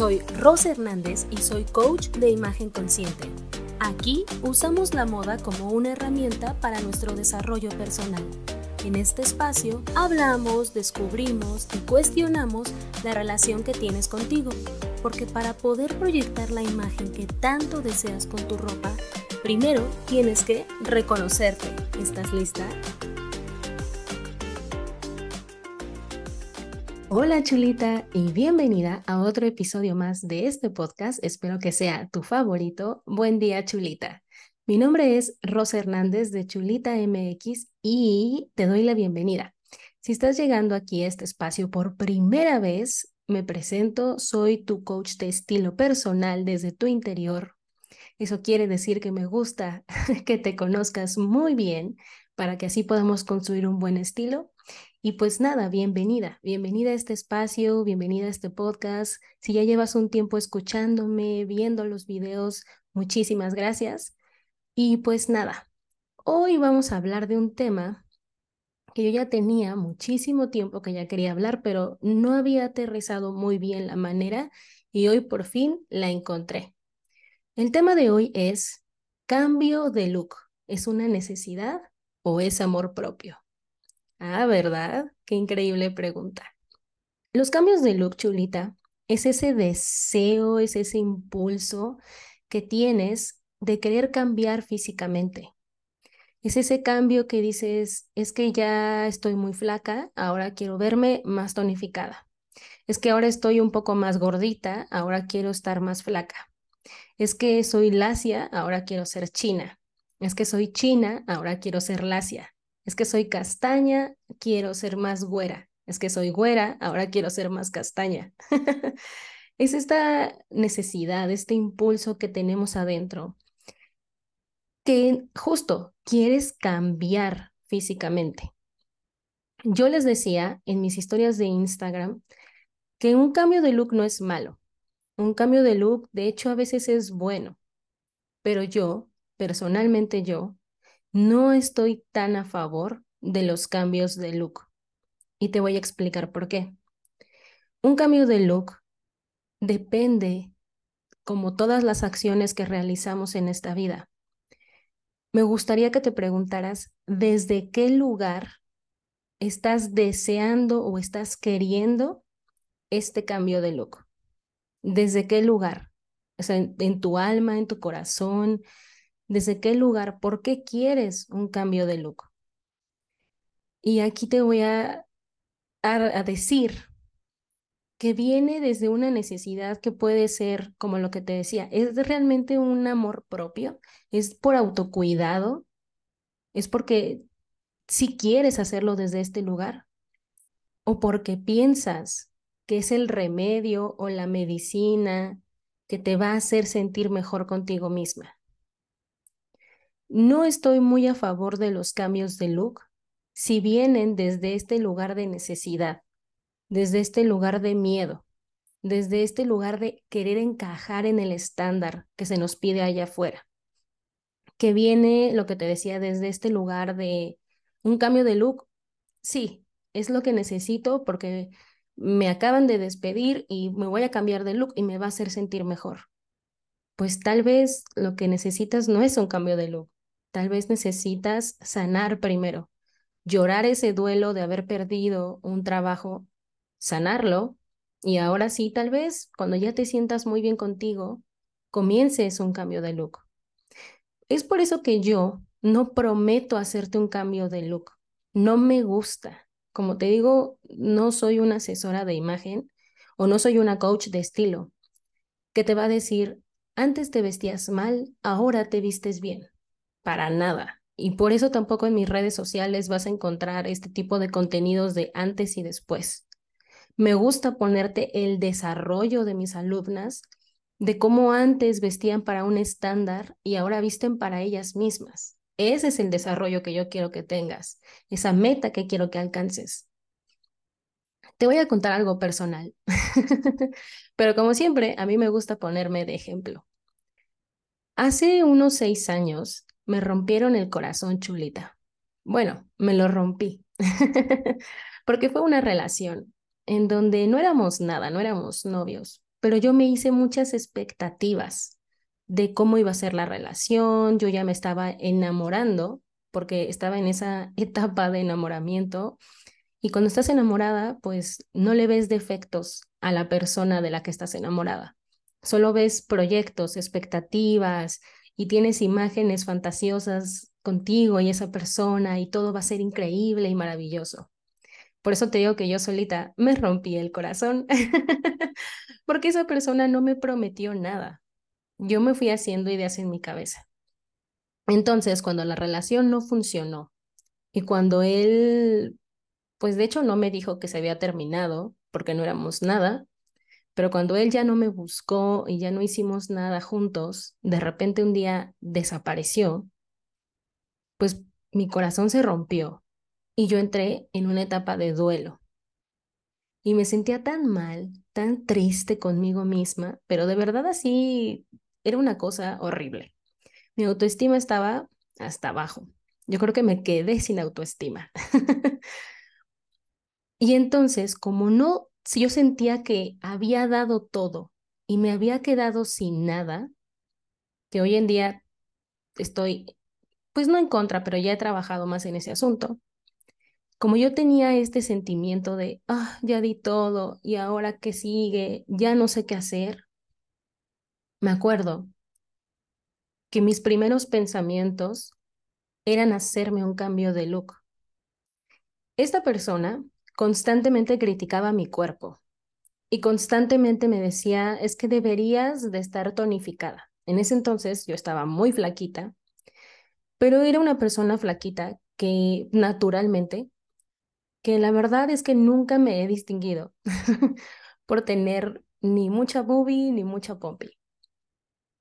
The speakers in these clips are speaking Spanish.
Soy Rosa Hernández y soy coach de imagen consciente. Aquí usamos la moda como una herramienta para nuestro desarrollo personal. En este espacio hablamos, descubrimos y cuestionamos la relación que tienes contigo, porque para poder proyectar la imagen que tanto deseas con tu ropa, primero tienes que reconocerte. ¿Estás lista? Hola chulita y bienvenida a otro episodio más de este podcast. Espero que sea tu favorito. Buen día chulita. Mi nombre es Rosa Hernández de Chulita MX y te doy la bienvenida. Si estás llegando aquí a este espacio por primera vez, me presento, soy tu coach de estilo personal desde tu interior. Eso quiere decir que me gusta que te conozcas muy bien para que así podamos construir un buen estilo y pues nada, bienvenida, bienvenida a este espacio, bienvenida a este podcast. Si ya llevas un tiempo escuchándome, viendo los videos, muchísimas gracias. Y pues nada, hoy vamos a hablar de un tema que yo ya tenía muchísimo tiempo que ya quería hablar, pero no había aterrizado muy bien la manera y hoy por fin la encontré. El tema de hoy es cambio de look. ¿Es una necesidad o es amor propio? Ah, ¿verdad? Qué increíble pregunta. Los cambios de look, chulita, es ese deseo, es ese impulso que tienes de querer cambiar físicamente. Es ese cambio que dices, es que ya estoy muy flaca, ahora quiero verme más tonificada. Es que ahora estoy un poco más gordita, ahora quiero estar más flaca. Es que soy lacia, ahora quiero ser china. Es que soy china, ahora quiero ser lacia. Es que soy castaña, quiero ser más güera. Es que soy güera, ahora quiero ser más castaña. es esta necesidad, este impulso que tenemos adentro, que justo quieres cambiar físicamente. Yo les decía en mis historias de Instagram que un cambio de look no es malo. Un cambio de look, de hecho, a veces es bueno. Pero yo, personalmente yo, no estoy tan a favor de los cambios de look. Y te voy a explicar por qué. Un cambio de look depende, como todas las acciones que realizamos en esta vida. Me gustaría que te preguntaras desde qué lugar estás deseando o estás queriendo este cambio de look. ¿Desde qué lugar? O sea, en, tu alma, en tu corazón, desde qué lugar, por qué quieres un cambio de look. Y aquí te voy a, a, decir que viene desde una necesidad que puede ser, como lo que te decía, es realmente un amor propio, es por autocuidado, es porque si quieres hacerlo desde este lugar o porque piensas que es el remedio o la medicina que te va a hacer sentir mejor contigo misma. No estoy muy a favor de los cambios de look si vienen desde este lugar de necesidad, desde este lugar de miedo, desde este lugar de querer encajar en el estándar que se nos pide allá afuera, que viene, lo que te decía, desde este lugar de un cambio de look, sí, es lo que necesito porque me acaban de despedir y me voy a cambiar de look y me va a hacer sentir mejor. Pues tal vez lo que necesitas no es un cambio de look, Tal vez necesitas sanar primero, llorar ese duelo de haber perdido un trabajo, sanarlo y ahora sí, tal vez cuando ya te sientas muy bien contigo, comiences un cambio de look. Es por eso que yo no prometo hacerte un cambio de look. No me gusta. Como te digo, no soy una asesora de imagen o no soy una coach de estilo que te va a decir, antes te vestías mal, ahora te vistes bien para nada. Y por eso tampoco en mis redes sociales vas a encontrar este tipo de contenidos de antes y después. Me gusta ponerte el desarrollo de mis alumnas, de cómo antes vestían para un estándar y ahora visten para ellas mismas. Ese es el desarrollo que yo quiero que tengas, esa meta que quiero que alcances. Te voy a contar algo personal, pero como siempre, a mí me gusta ponerme de ejemplo. Hace unos seis años me rompieron el corazón, chulita. Bueno, me lo rompí, porque fue una relación en donde no éramos nada, no éramos novios, pero yo me hice muchas expectativas de cómo iba a ser la relación, yo ya me estaba enamorando porque estaba en esa etapa de enamoramiento y cuando estás enamorada, pues no le ves defectos a la persona de la que estás enamorada, solo ves proyectos, expectativas y tienes imágenes fantasiosas contigo y esa persona y todo va a ser increíble y maravilloso. Por eso te digo que yo solita me rompí el corazón, porque esa persona no me prometió nada. Yo me fui haciendo ideas en mi cabeza. Entonces, cuando la relación no funcionó y cuando él, pues de hecho no me dijo que se había terminado porque no éramos nada, pero cuando él ya no me buscó y ya no hicimos nada juntos, de repente un día desapareció, pues mi corazón se rompió y yo entré en una etapa de duelo. Y me sentía tan mal, tan triste conmigo misma, pero de verdad así era una cosa horrible. Mi autoestima estaba hasta abajo. Yo creo que me quedé sin autoestima. y entonces, como no, si yo sentía que había dado todo y me había quedado sin nada, que hoy en día estoy, pues no en contra, pero ya he trabajado más en ese asunto, como yo tenía este sentimiento de, ah, ya di todo y ahora qué sigue, ya no sé qué hacer, me acuerdo que mis primeros pensamientos eran hacerme un cambio de look. Esta persona constantemente criticaba mi cuerpo y constantemente me decía, es que deberías de estar tonificada. En ese entonces yo estaba muy flaquita, pero era una persona flaquita que naturalmente que la verdad es que nunca me he distinguido por tener ni mucha boobie ni mucha pompi.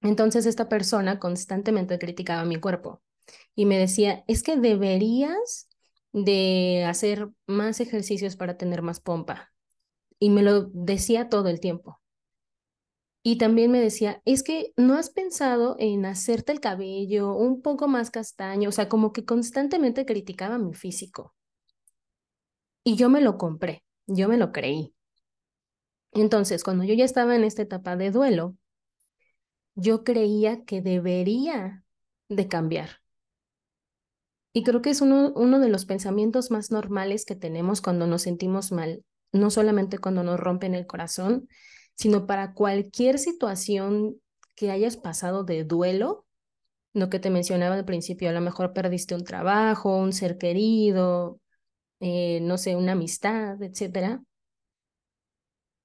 Entonces esta persona constantemente criticaba mi cuerpo y me decía, es que deberías de hacer más ejercicios para tener más pompa. Y me lo decía todo el tiempo. Y también me decía, es que no has pensado en hacerte el cabello un poco más castaño, o sea, como que constantemente criticaba mi físico. Y yo me lo compré, yo me lo creí. Entonces, cuando yo ya estaba en esta etapa de duelo, yo creía que debería de cambiar. Y creo que es uno, uno de los pensamientos más normales que tenemos cuando nos sentimos mal, no solamente cuando nos rompen el corazón, sino para cualquier situación que hayas pasado de duelo, lo que te mencionaba al principio, a lo mejor perdiste un trabajo, un ser querido, eh, no sé, una amistad, etcétera,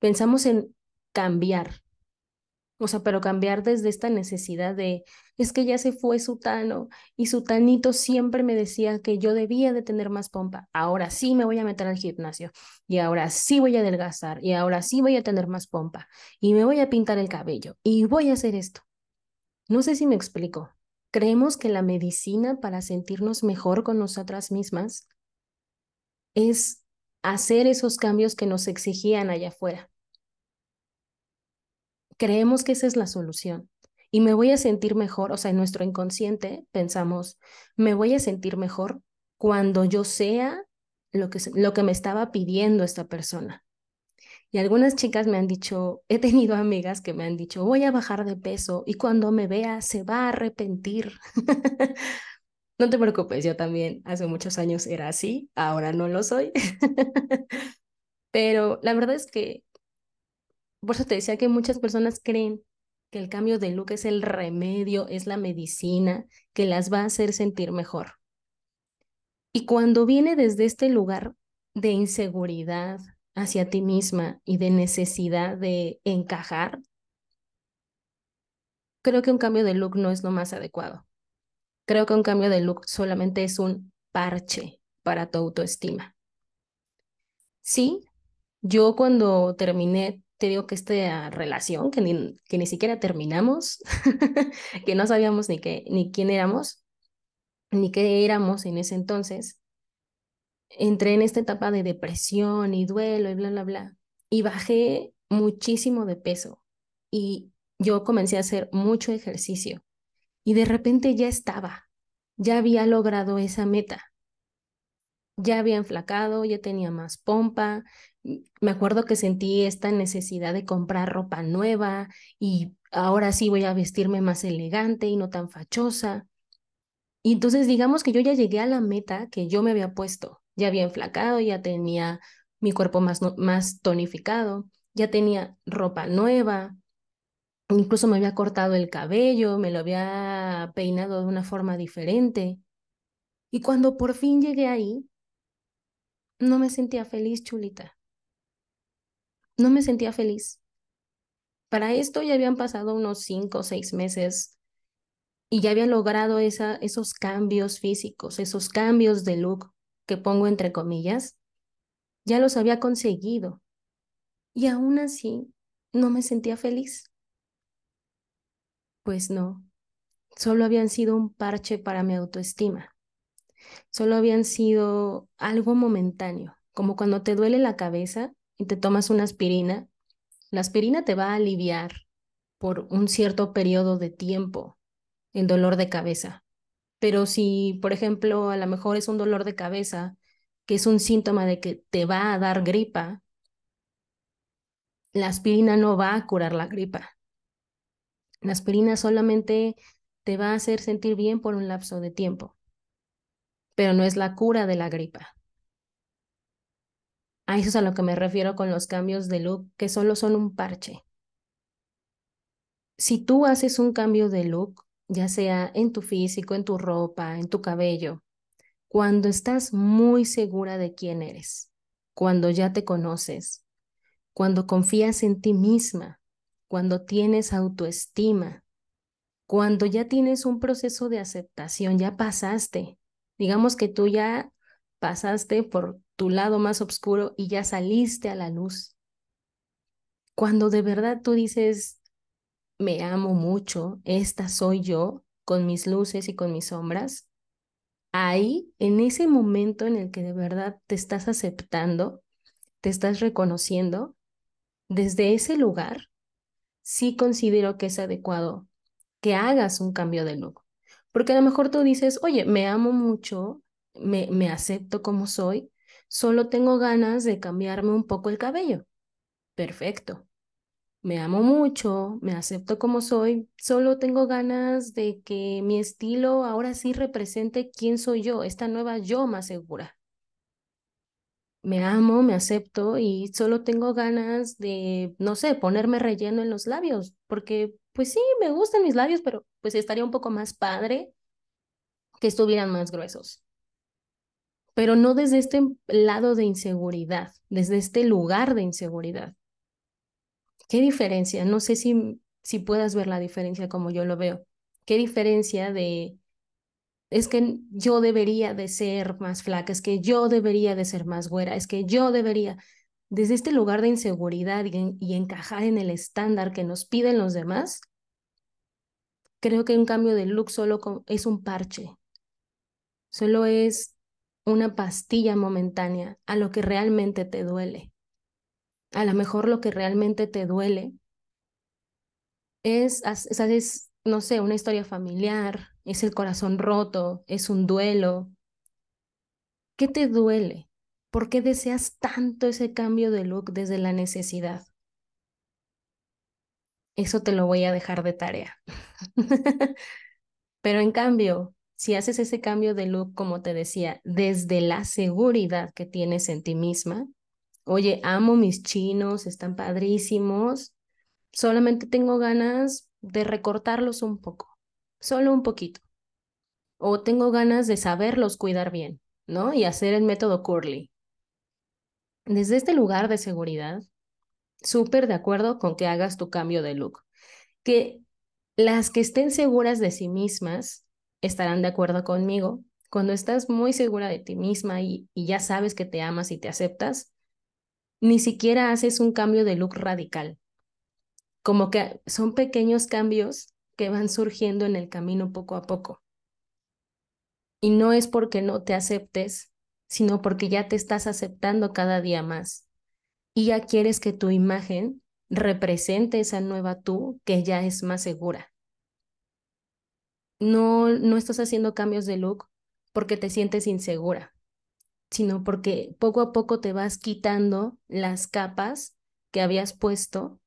pensamos en cambiar. O sea, pero cambiar desde esta necesidad de, es que ya se fue Sutano y Sutanito siempre me decía que yo debía de tener más pompa. Ahora sí me voy a meter al gimnasio y ahora sí voy a adelgazar y ahora sí voy a tener más pompa y me voy a pintar el cabello y voy a hacer esto. No sé si me explico. Creemos que la medicina para sentirnos mejor con nosotras mismas es hacer esos cambios que nos exigían allá afuera. Creemos que esa es la solución y me voy a sentir mejor, o sea, en nuestro inconsciente pensamos, me voy a sentir mejor cuando yo sea lo que, lo que me estaba pidiendo esta persona. Y algunas chicas me han dicho, he tenido amigas que me han dicho, voy a bajar de peso y cuando me vea se va a arrepentir. No te preocupes, yo también hace muchos años era así, ahora no lo soy. Pero la verdad es que, por eso te decía que muchas personas creen que el cambio de look es el remedio, es la medicina que las va a hacer sentir mejor. Y cuando viene desde este lugar de inseguridad hacia ti misma y de necesidad de encajar, creo que un cambio de look no es lo más adecuado. Creo que un cambio de look solamente es un parche para tu autoestima. Sí, yo cuando terminé, te digo que esta relación, que ni, que ni siquiera terminamos, que no sabíamos ni, qué, ni quién éramos, ni qué éramos en ese entonces, entré en esta etapa de depresión y duelo y bla, bla, bla, y bajé muchísimo de peso y yo comencé a hacer mucho ejercicio y de repente ya estaba, ya había logrado esa meta. Ya había enflacado, ya tenía más pompa, Me acuerdo que sentí esta necesidad de comprar ropa nueva y ahora sí voy a vestirme más elegante y no tan fachosa. Y entonces digamos que yo ya llegué a la meta que yo me había puesto. Ya había enflacado, ya tenía mi cuerpo más, más tonificado, ya tenía ropa nueva, incluso me había cortado el cabello, me lo había peinado de una forma diferente. Y cuando por fin llegué ahí, no me sentía feliz, chulita. No me sentía feliz. Para esto ya habían pasado unos cinco o seis meses y ya había logrado esa, esos cambios físicos, esos cambios de look que pongo entre comillas, ya los había conseguido. Y aún así no me sentía feliz. Pues no, solo habían sido un parche para mi autoestima. Solo habían sido algo momentáneo, como cuando te duele la cabeza y te tomas una aspirina. La aspirina te va a aliviar por un cierto periodo de tiempo el dolor de cabeza. Pero si, por ejemplo, a lo mejor es un dolor de cabeza que es un síntoma de que te va a dar gripa, la aspirina no va a curar la gripa. La aspirina solamente te va a hacer sentir bien por un lapso de tiempo, pero no es la cura de la gripa. A eso es a lo que me refiero con los cambios de look, que solo son un parche. Si tú haces un cambio de look, ya sea en tu físico, en tu ropa, en tu cabello, cuando estás muy segura de quién eres, cuando ya te conoces, cuando confías en ti misma, cuando tienes autoestima, cuando ya tienes un proceso de aceptación, ya pasaste, digamos que tú ya pasaste por tu lado más oscuro y ya saliste a la luz. Cuando de verdad tú dices, me amo mucho, esta soy yo, con mis luces y con mis sombras, ahí, en ese momento en el que de verdad te estás aceptando, te estás reconociendo, desde ese lugar, sí considero que es adecuado que hagas un cambio de look. Porque a lo mejor tú dices, oye, me amo mucho, me, me acepto como soy, solo tengo ganas de cambiarme un poco el cabello. Perfecto. Me amo mucho, me acepto como soy, solo tengo ganas de que mi estilo ahora sí represente quién soy yo, esta nueva yo más segura me amo, me acepto y solo tengo ganas de, no sé, ponerme relleno en los labios, porque pues sí, me gustan mis labios, pero pues estaría un poco más padre que estuvieran más gruesos. Pero no desde este lado de inseguridad, desde este lugar de inseguridad. ¿Qué diferencia? No sé si, si puedas ver la diferencia como yo lo veo. ¿Qué diferencia de es que yo debería de ser más flaca, es que yo debería de ser más güera, es que yo debería, desde este lugar de inseguridad y, encajar en el estándar que nos piden los demás, creo que un cambio de look solo es un parche, solo es una pastilla momentánea a lo que realmente te duele. A lo mejor lo que realmente te duele es, es no sé, una historia familiar, es el corazón roto, es un duelo. ¿Qué te duele? ¿Por qué deseas tanto ese cambio de look desde la necesidad? Eso te lo voy a dejar de tarea. Pero en cambio, si haces ese cambio de look, como te decía, desde la seguridad que tienes en ti misma, oye, amo mis chinos, están padrísimos, solamente tengo ganas de recortarlos un poco solo un poquito. O tengo ganas de saberlos cuidar bien, ¿no? Y hacer el método Curly. Desde este lugar de seguridad, súper de acuerdo con que hagas tu cambio de look. Que las que estén seguras de sí mismas estarán de acuerdo conmigo. Cuando estás muy segura de ti misma y, y ya sabes que te amas y te aceptas, ni siquiera haces un cambio de look radical. Como que son pequeños cambios que van surgiendo en el camino poco a poco. Y no es porque no te aceptes, sino porque ya te estás aceptando cada día más. Y ya quieres que tu imagen represente esa nueva tú que ya es más segura. No, no estás haciendo cambios de look porque te sientes insegura. sino porque poco a poco te vas quitando las capas que habías puesto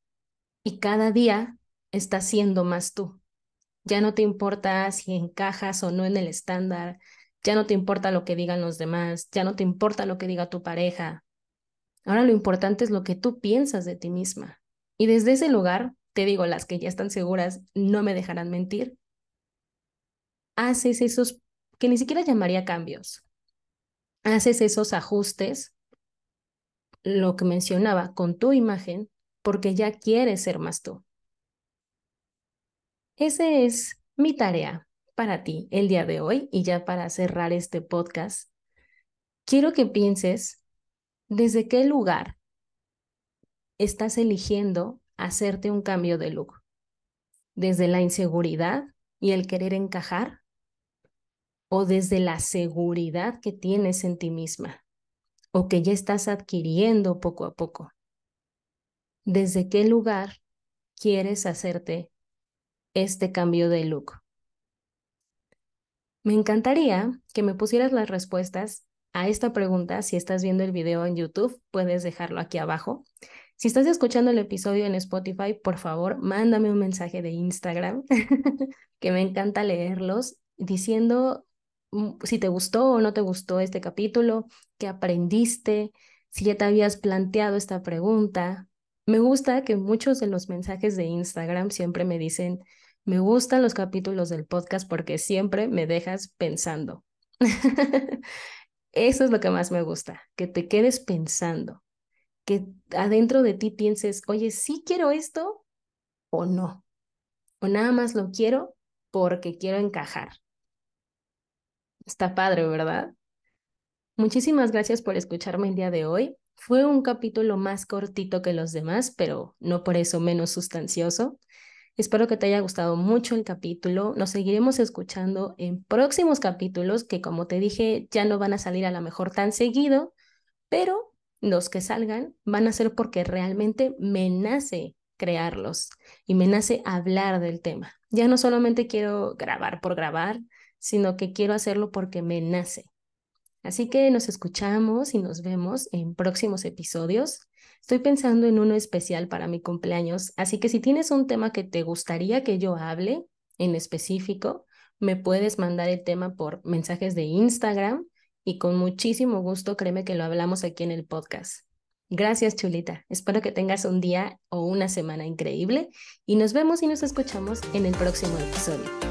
y cada día estás siendo más tú. Ya no te importa si encajas o no en el estándar, ya no te importa lo que digan los demás, ya no te importa lo que diga tu pareja. Ahora lo importante es lo que tú piensas de ti misma. Y desde ese lugar, te digo, las que ya están seguras no me dejarán mentir, haces esos que ni siquiera llamaría cambios, haces esos ajustes, lo que mencionaba, con tu imagen, porque ya quieres ser más tú. Esa es mi tarea para ti el día de hoy y ya para cerrar este podcast. Quiero que pienses desde qué lugar estás eligiendo hacerte un cambio de look. Desde la inseguridad y el querer encajar o desde la seguridad que tienes en ti misma o que ya estás adquiriendo poco a poco. ¿Desde qué lugar quieres hacerte este cambio de look? Me encantaría que me pusieras las respuestas a esta pregunta. Si estás viendo el video en YouTube, puedes dejarlo aquí abajo. Si estás escuchando el episodio en Spotify, por favor, mándame un mensaje de Instagram, que me encanta leerlos, diciendo si te gustó o no te gustó este capítulo, qué aprendiste, si ya te habías planteado esta pregunta. Me gusta que muchos de los mensajes de Instagram siempre me dicen, me gustan los capítulos del podcast porque siempre me dejas pensando. Eso es lo que más me gusta, que te quedes pensando, que adentro de ti pienses, oye, sí quiero esto o no, o nada más lo quiero porque quiero encajar. Está padre, ¿verdad? Muchísimas gracias por escucharme el día de hoy. Fue un capítulo más cortito que los demás, pero no por eso menos sustancioso. Espero que te haya gustado mucho el capítulo. Nos seguiremos escuchando en próximos capítulos que, como te dije, ya no van a salir a lo mejor tan seguido, pero los que salgan van a ser porque realmente me nace crearlos y me nace hablar del tema. Ya no solamente quiero grabar por grabar, sino que quiero hacerlo porque me nace. Así que nos escuchamos y nos vemos en próximos episodios. Estoy pensando en uno especial para mi cumpleaños, así que si tienes un tema que te gustaría que yo hable en específico, me puedes mandar el tema por mensajes de Instagram y con muchísimo gusto créeme que lo hablamos aquí en el podcast. Gracias, chulita. Espero que tengas un día o una semana increíble y nos vemos y nos escuchamos en el próximo episodio.